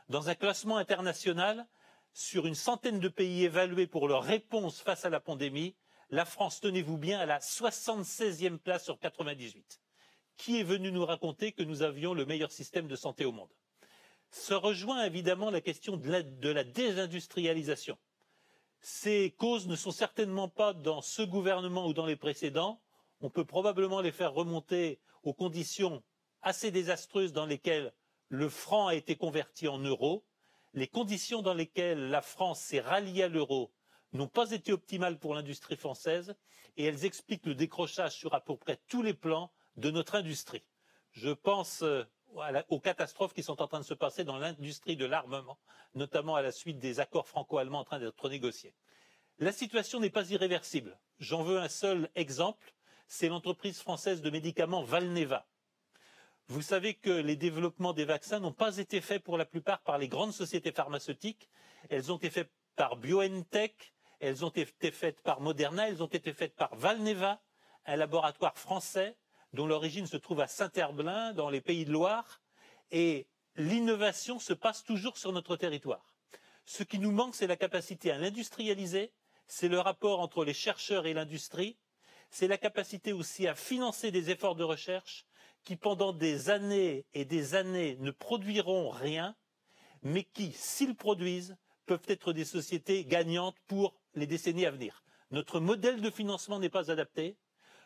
Dans un classement international, sur une centaine de pays évalués pour leur réponse face à la pandémie, la France, tenez-vous bien, à la 76e place sur 98 qui est venu nous raconter que nous avions le meilleur système de santé au monde? Se rejoint évidemment la question de la, de la désindustrialisation. Ces causes ne sont certainement pas dans ce gouvernement ou dans les précédents. On peut probablement les faire remonter aux conditions assez désastreuses dans lesquelles le franc a été converti en euros. Les conditions dans lesquelles la France s'est ralliée à l'euro n'ont pas été optimales pour l'industrie française et elles expliquent le décrochage sur à peu près tous les plans de notre industrie. Je pense euh, aux catastrophes qui sont en train de se passer dans l'industrie de l'armement, notamment à la suite des accords franco-allemands en train d'être négociés. La situation n'est pas irréversible. J'en veux un seul exemple, c'est l'entreprise française de médicaments Valneva. Vous savez que les développements des vaccins n'ont pas été faits pour la plupart par les grandes sociétés pharmaceutiques. Elles ont été faites par BioNTech, elles ont été faites par Moderna, elles ont été faites par Valneva, un laboratoire français dont l'origine se trouve à Saint-Herblain, dans les Pays de Loire, et l'innovation se passe toujours sur notre territoire. Ce qui nous manque, c'est la capacité à l'industrialiser, c'est le rapport entre les chercheurs et l'industrie, c'est la capacité aussi à financer des efforts de recherche qui, pendant des années et des années, ne produiront rien, mais qui, s'ils produisent, peuvent être des sociétés gagnantes pour les décennies à venir. Notre modèle de financement n'est pas adapté.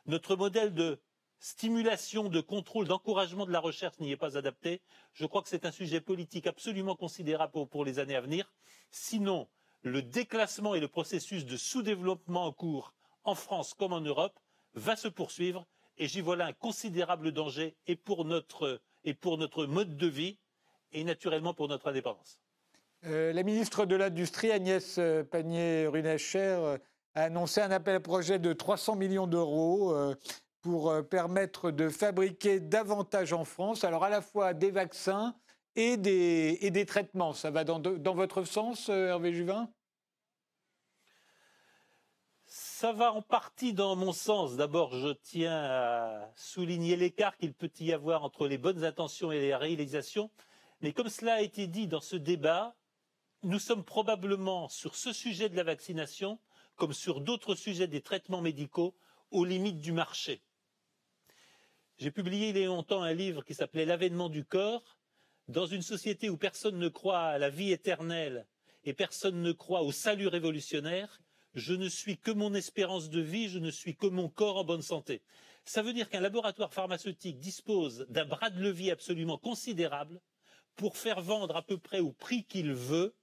Notre modèle de stimulation, de contrôle, d'encouragement de la recherche n'y est pas adapté. Je crois que c'est un sujet politique absolument considérable pour, les années à venir. Sinon, le déclassement et le processus de sous-développement en cours en France comme en Europe va se poursuivre et j'y vois là un considérable danger et pour notre, et pour notre mode de vie et naturellement pour notre indépendance. Euh, la ministre de l'Industrie, Agnès euh, Pannier-Runacher, euh, a annoncé un appel à projet de 300 millions d'euros pour permettre de fabriquer davantage en France, alors à la fois des vaccins et des, et des traitements. Ça va dans, dans votre sens, Hervé Juvin? Ça va en partie dans mon sens. D'abord, je tiens à souligner l'écart qu'il peut y avoir entre les bonnes intentions et les réalisations. Mais comme cela a été dit dans ce débat, nous sommes probablement sur ce sujet de la vaccination, comme sur d'autres sujets des traitements médicaux, aux limites du marché. J'ai publié il y a longtemps un livre qui s'appelait L'avènement du corps. Dans une société où personne ne croit à la vie éternelle et personne ne croit au salut révolutionnaire, je ne suis que mon espérance de vie, je ne suis que mon corps en bonne santé. Ça veut dire qu'un laboratoire pharmaceutique dispose d'un bras de levier absolument considérable pour faire vendre à peu près au prix qu'il veut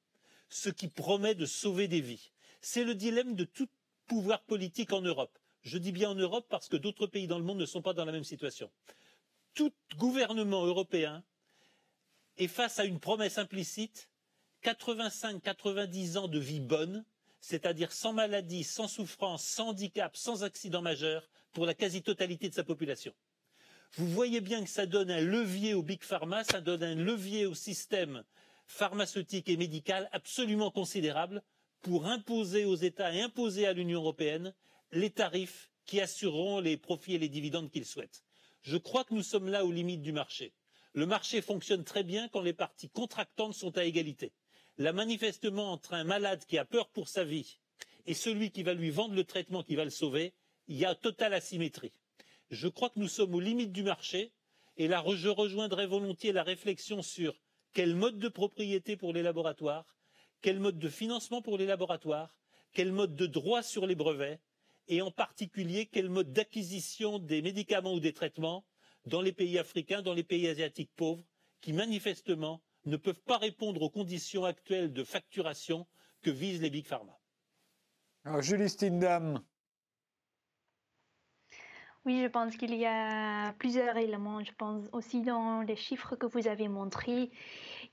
ce qui promet de sauver des vies. C'est le dilemme de tout pouvoir politique en Europe. Je dis bien en Europe parce que d'autres pays dans le monde ne sont pas dans la même situation. Tout gouvernement européen est face à une promesse implicite 85-90 ans de vie bonne, c'est-à-dire sans maladie, sans souffrance, sans handicap, sans accident majeur pour la quasi-totalité de sa population. Vous voyez bien que ça donne un levier au big pharma, ça donne un levier au système pharmaceutique et médical absolument considérable pour imposer aux États et imposer à l'Union européenne les tarifs qui assureront les profits et les dividendes qu'ils souhaitent. Je crois que nous sommes là aux limites du marché. Le marché fonctionne très bien quand les parties contractantes sont à égalité. Là, manifestement, entre un malade qui a peur pour sa vie et celui qui va lui vendre le traitement qui va le sauver, il y a totale asymétrie. Je crois que nous sommes aux limites du marché et là, je rejoindrai volontiers la réflexion sur quel mode de propriété pour les laboratoires, quel mode de financement pour les laboratoires, quel mode de droit sur les brevets, et en particulier quel mode d'acquisition des médicaments ou des traitements dans les pays africains, dans les pays asiatiques pauvres, qui manifestement ne peuvent pas répondre aux conditions actuelles de facturation que visent les big pharma. Alors, Julie Stindam. Oui, je pense qu'il y a plusieurs éléments. Je pense aussi dans les chiffres que vous avez montrés,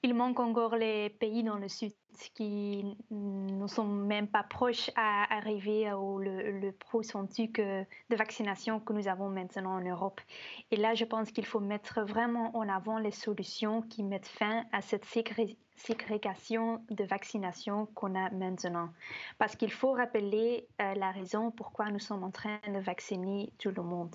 il manque encore les pays dans le sud qui ne sont même pas proches à arriver au le, le pourcentage de vaccination que nous avons maintenant en Europe. Et là, je pense qu'il faut mettre vraiment en avant les solutions qui mettent fin à cette ségrégation de vaccination qu'on a maintenant. Parce qu'il faut rappeler euh, la raison pourquoi nous sommes en train de vacciner tout le monde.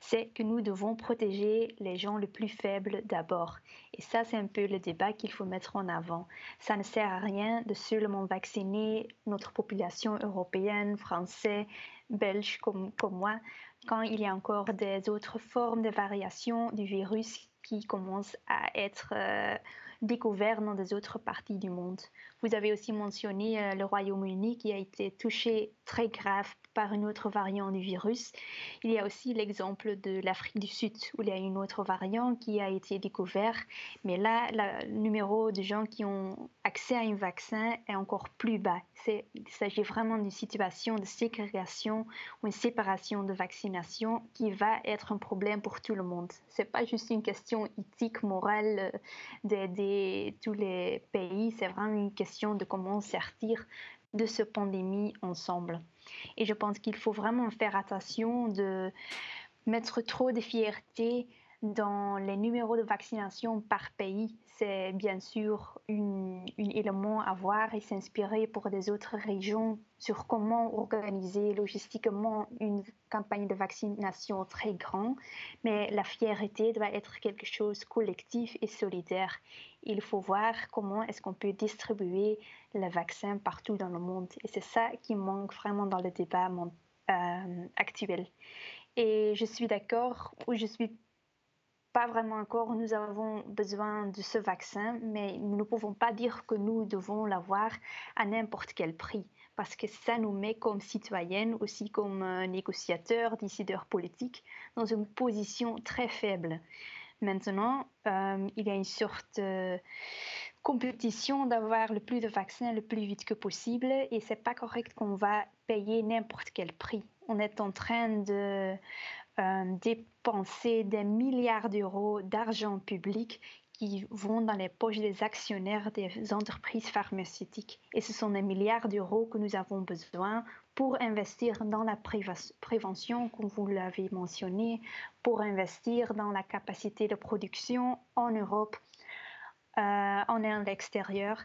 C'est que nous devons protéger les gens les plus faibles d'abord. Et ça, c'est un peu le débat qu'il faut mettre en avant. Ça ne sert à rien de seulement vacciner notre population européenne, française, belge comme, moi, quand il y a encore des autres formes de variation du virus qui commencent à être... Euh, découvert dans des autres parties du monde. Vous avez aussi mentionné euh, le Royaume-Uni qui a été touché très grave par une autre variante du virus. Il y a aussi l'exemple de l'Afrique du Sud où il y a une autre variante qui a été découverte. Mais là, le numéro de gens qui ont accès à un vaccin est encore plus bas. Il s'agit vraiment d'une situation de ségrégation ou une séparation de vaccination qui va être un problème pour tout le monde. Ce n'est pas juste une question éthique, morale euh, d'aider tous les pays, c'est vraiment une question de comment sortir de cette pandémie ensemble. Et je pense qu'il faut vraiment faire attention de mettre trop de fierté dans les numéros de vaccination par pays. C'est bien sûr un élément à voir et s'inspirer pour des autres régions sur comment organiser logistiquement une campagne de vaccination très grande. Mais la fierté doit être quelque chose collectif et solidaire. Il faut voir comment est-ce qu'on peut distribuer le vaccin partout dans le monde. Et c'est ça qui manque vraiment dans le débat euh, actuel. Et je suis d'accord, ou je suis pas vraiment encore, nous avons besoin de ce vaccin, mais nous ne pouvons pas dire que nous devons l'avoir à n'importe quel prix, parce que ça nous met comme citoyenne, aussi comme négociateurs, décideurs politiques, dans une position très faible. Maintenant, euh, il y a une sorte de compétition d'avoir le plus de vaccins le plus vite que possible, et c'est pas correct qu'on va payer n'importe quel prix. On est en train de euh, dépenser des milliards d'euros d'argent public qui vont dans les poches des actionnaires des entreprises pharmaceutiques. Et ce sont des milliards d'euros que nous avons besoin pour investir dans la prévention, comme vous l'avez mentionné, pour investir dans la capacité de production en Europe euh, en à l'extérieur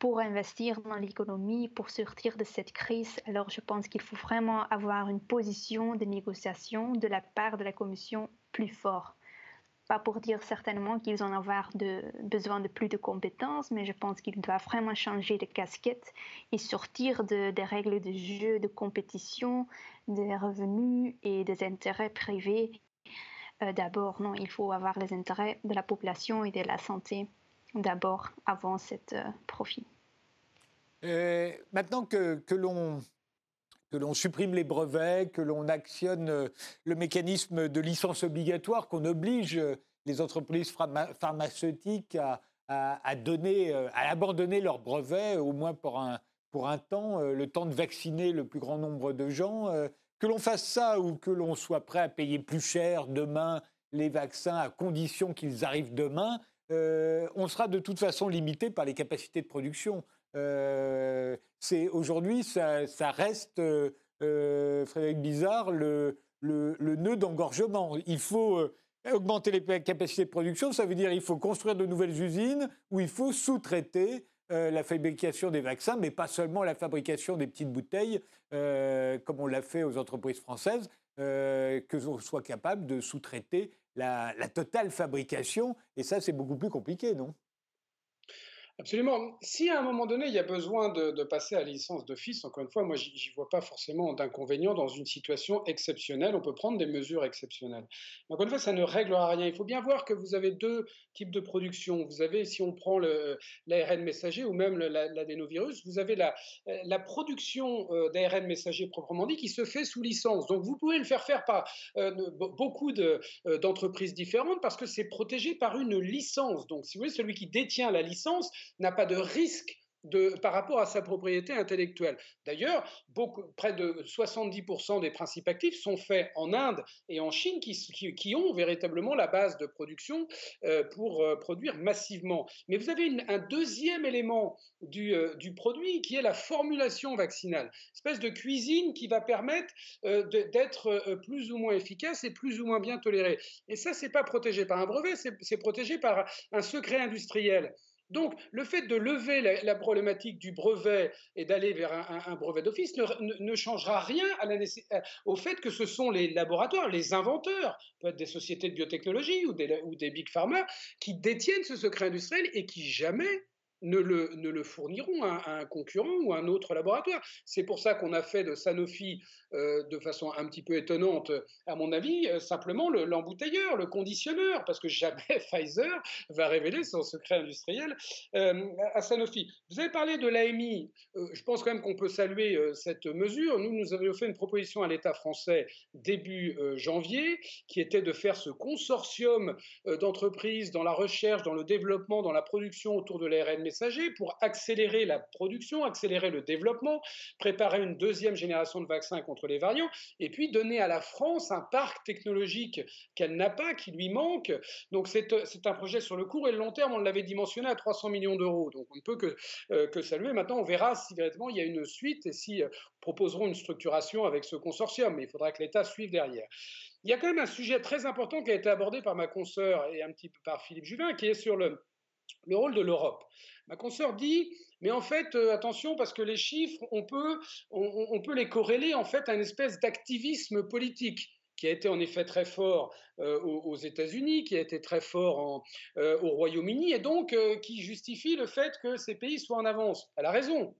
pour investir dans l'économie, pour sortir de cette crise. Alors je pense qu'il faut vraiment avoir une position de négociation de la part de la Commission plus forte. Pas pour dire certainement qu'ils ont avoir besoin de plus de compétences, mais je pense qu'ils doivent vraiment changer de casquette et sortir de, des règles de jeu, de compétition, des revenus et des intérêts privés. Euh, d'abord, non, il faut avoir les intérêts de la population et de la santé d'abord avant cet euh, profit. maintenant que, que l'on que l'on supprime les brevets, que l'on actionne le mécanisme de licence obligatoire, qu'on oblige les entreprises pharmaceutiques à, à, donner, à abandonner leurs brevets, au moins pour un, pour un temps, le temps de vacciner le plus grand nombre de gens. Que l'on fasse ça ou que l'on soit prêt à payer plus cher demain les vaccins à condition qu'ils arrivent demain, euh, on sera de toute façon limité par les capacités de production. Euh, aujourd'hui, ça, reste, euh, Frédéric Bizarre, le, nœud d'engorgement. Il faut augmenter les capacités de production, ça veut dire qu'il faut construire de nouvelles usines ou il faut sous-traiter la fabrication des vaccins, mais pas seulement la fabrication des petites bouteilles, comme on l'a fait aux entreprises françaises, que l'on soit capable de sous-traiter la, totale fabrication. Et ça, c'est beaucoup plus compliqué, non? Absolument. Si à un moment donné, il y a besoin de, passer à la licence d'office, encore une fois, moi, j'y vois pas forcément d'inconvénient dans une situation exceptionnelle. On peut prendre des mesures exceptionnelles. encore une fois, ça ne réglera rien. Il faut bien voir que vous avez deux types de production. Vous avez, si on prend l'ARN messager ou même l'adénovirus, vous avez la, la production euh, d'ARN messager proprement dit qui se fait sous licence. Donc, vous pouvez le faire faire par euh, beaucoup euh, d'entreprises différentes parce que c'est protégé par une licence. Donc, si vous voulez, celui qui détient la licence, n'a pas de risque de, par rapport à sa propriété intellectuelle. D'ailleurs, près de 70% des principes actifs sont faits en Inde et en Chine qui, ont véritablement la base de production euh, pour euh, produire massivement. Mais vous avez un deuxième élément du, euh, du, produit qui est la formulation vaccinale, espèce de cuisine qui va permettre d'être plus ou moins efficace et plus ou moins bien toléré. Et ça, c'est pas protégé par un brevet, c'est protégé par un secret industriel. Donc, le fait de lever la, problématique du brevet et d'aller vers un, brevet d'office ne, changera rien au fait que ce sont les laboratoires, les inventeurs, peut-être des sociétés de biotechnologie ou des, ou des big pharma, qui détiennent ce secret industriel et qui jamais ne le, fourniront à, un concurrent ou à un autre laboratoire. C'est pour ça qu'on a fait de Sanofi, euh, de façon un petit peu étonnante, à mon avis, euh, simplement l'embouteilleur, le, conditionneur, parce que jamais Pfizer va révéler son secret industriel euh, à Sanofi. Vous avez parlé de l'AMI. je pense quand même qu'on peut saluer cette mesure. Nous, nous avions fait une proposition à l'État français début janvier, qui était de faire ce consortium d'entreprises dans la recherche, dans le développement, dans la production autour de pour accélérer la production, accélérer le développement, préparer une deuxième génération de vaccins contre les variants, et puis donner à la France un parc technologique qu'elle n'a pas, qui lui manque. Donc c'est un projet sur le court et le long terme, on l'avait dimensionné à 300 millions d'euros. Donc on ne peut que, euh, que saluer. Maintenant, on verra si véritablement il y a une suite et si euh, proposeront une structuration avec ce consortium, mais il faudra que l'État suive derrière. Il y a quand même un sujet très important qui a été abordé par ma consoeur et un petit peu par Philippe Juvin, qui est sur le rôle de l'Europe. Ma consoeur dit, mais en fait, euh, attention, parce que les chiffres, on peut, on, peut les corréler en fait à une espèce d'activisme politique qui a été en effet très fort euh, aux, États-Unis, qui a été très fort euh, au Royaume-Uni, et donc qui justifie le fait que ces pays soient en avance. Elle a raison.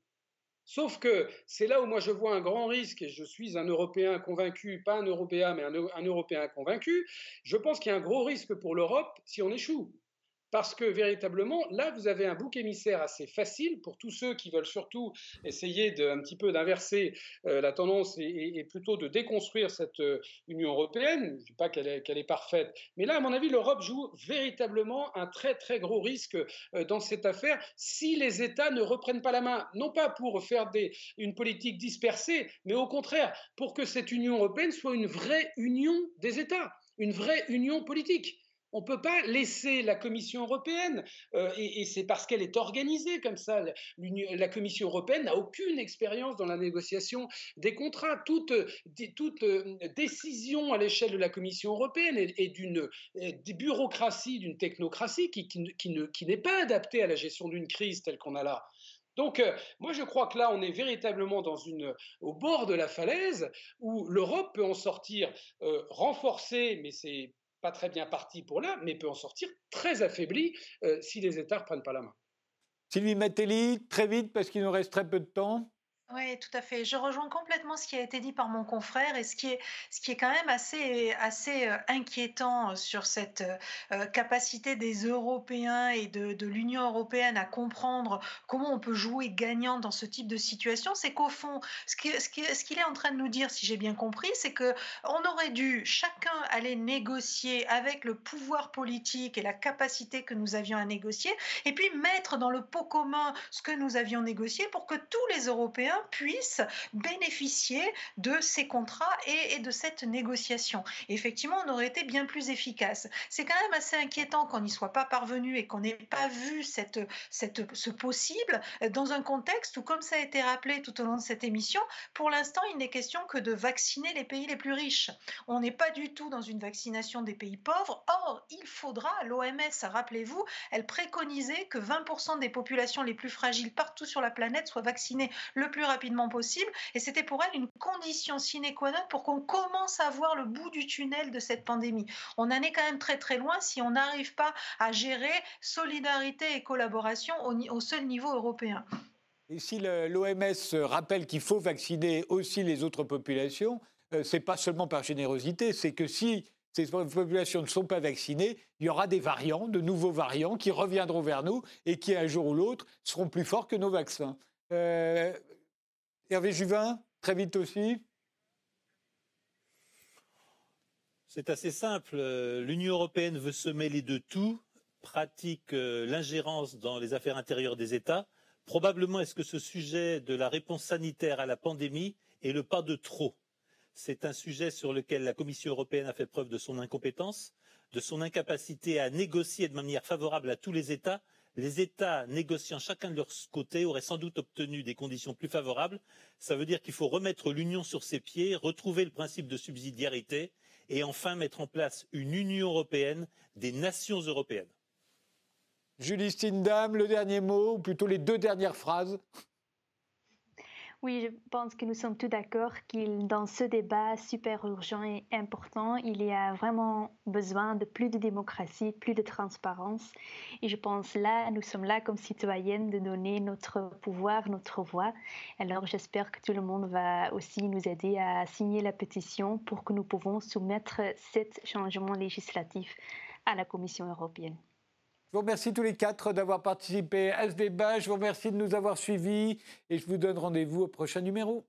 Sauf que c'est là où moi je vois un grand risque, et je suis un Européen convaincu, pas un Européen, mais un Européen convaincu, je pense qu'il y a un gros risque pour l'Europe si on échoue parce que véritablement, là, vous avez un bouc émissaire assez facile pour tous ceux qui veulent surtout essayer de, un petit peu d'inverser euh, la tendance et, plutôt de déconstruire cette euh, Union européenne. Je ne dis pas qu'elle est, parfaite, mais là, à mon avis, l'Europe joue véritablement un très très gros risque euh, dans cette affaire si les États ne reprennent pas la main, non pas pour faire une politique dispersée, mais au contraire, pour que cette Union européenne soit une vraie union des États, une vraie union politique. On ne peut pas laisser la Commission européenne, euh, et, c'est parce qu'elle est organisée comme ça, la Commission européenne n'a aucune expérience dans la négociation des contrats. Toute, euh, décision à l'échelle de la Commission européenne est, d'une bureaucratie, d'une technocratie qui, n'est pas adaptée à la gestion d'une crise telle qu'on a là. Donc, euh, moi, je crois que là, on est véritablement au bord de la falaise où l'Europe peut en sortir renforcée, mais c'est pas très bien parti pour là, mais peut en sortir très affaibli euh, si les États ne prennent pas la main. Sylvie Matelli, très vite, parce qu'il nous reste très peu de temps. Oui, tout à fait. Je rejoins complètement ce qui a été dit par mon confrère et ce qui est, ce qui est quand même assez, assez euh, inquiétant sur cette euh, capacité des Européens et de, de l'Union européenne à comprendre comment on peut jouer gagnant dans ce type de situation, c'est qu'au fond, ce qu'il est en train de nous dire, si j'ai bien compris, c'est que on aurait dû chacun aller négocier avec le pouvoir politique et la capacité que nous avions à négocier, et puis mettre dans le pot commun ce que nous avions négocié pour que tous les Européens puissent bénéficier de ces contrats et, de cette négociation. effectivement, on aurait été bien plus efficace. C'est quand même assez inquiétant qu'on n'y soit pas parvenu et qu'on n'ait pas vu ce possible dans un contexte où, comme ça a été rappelé tout au long de cette émission, pour l'instant, il n'est question que de vacciner les pays les plus riches. On n'est pas du tout dans une vaccination des pays pauvres. Or, il faudra, l'OMS, rappelez-vous, elle préconisait que 20% des populations les plus fragiles partout sur la planète soient vaccinées le plus rapidement possible. Et c'était pour elle une condition sine qua non pour qu'on commence à voir le bout du tunnel de cette pandémie. On en est quand même très très loin si on n'arrive pas à gérer solidarité et collaboration au, seul niveau européen. Et si l'OMS rappelle qu'il faut vacciner aussi les autres populations, euh, c'est pas seulement par générosité, c'est que si ces populations ne sont pas vaccinées, il y aura des variants, de nouveaux variants qui reviendront vers nous et qui, un jour ou l'autre, seront plus forts que nos vaccins. Euh, Hervé Juvin, très vite aussi. C'est assez simple. L'Union européenne veut se mêler de tout, pratique euh, l'ingérence dans les affaires intérieures des États. Probablement est-ce que ce sujet de la réponse sanitaire à la pandémie est le pas de trop? C'est un sujet sur lequel la Commission européenne a fait preuve de son incompétence, de son incapacité à négocier de manière favorable à tous les États les États négociant chacun de leur côté auraient sans doute obtenu des conditions plus favorables. Ça veut dire qu'il faut remettre l'Union sur ses pieds, retrouver le principe de subsidiarité et enfin mettre en place une Union européenne des nations européennes. Julie Stindam, le dernier mot, ou plutôt les deux dernières phrases? Oui, je pense que nous sommes tous d'accord qu'il dans ce débat super urgent et important, il y a vraiment besoin de plus de démocratie, plus de transparence. Et je pense là, nous sommes là comme citoyennes de donner notre pouvoir, notre voix. Alors j'espère que tout le monde va aussi nous aider à signer la pétition pour que nous pouvons soumettre cet changement législatif à la Commission européenne. Je vous remercie tous les quatre d'avoir participé à ce débat. Je vous remercie de nous avoir suivis et je vous donne rendez-vous au prochain numéro.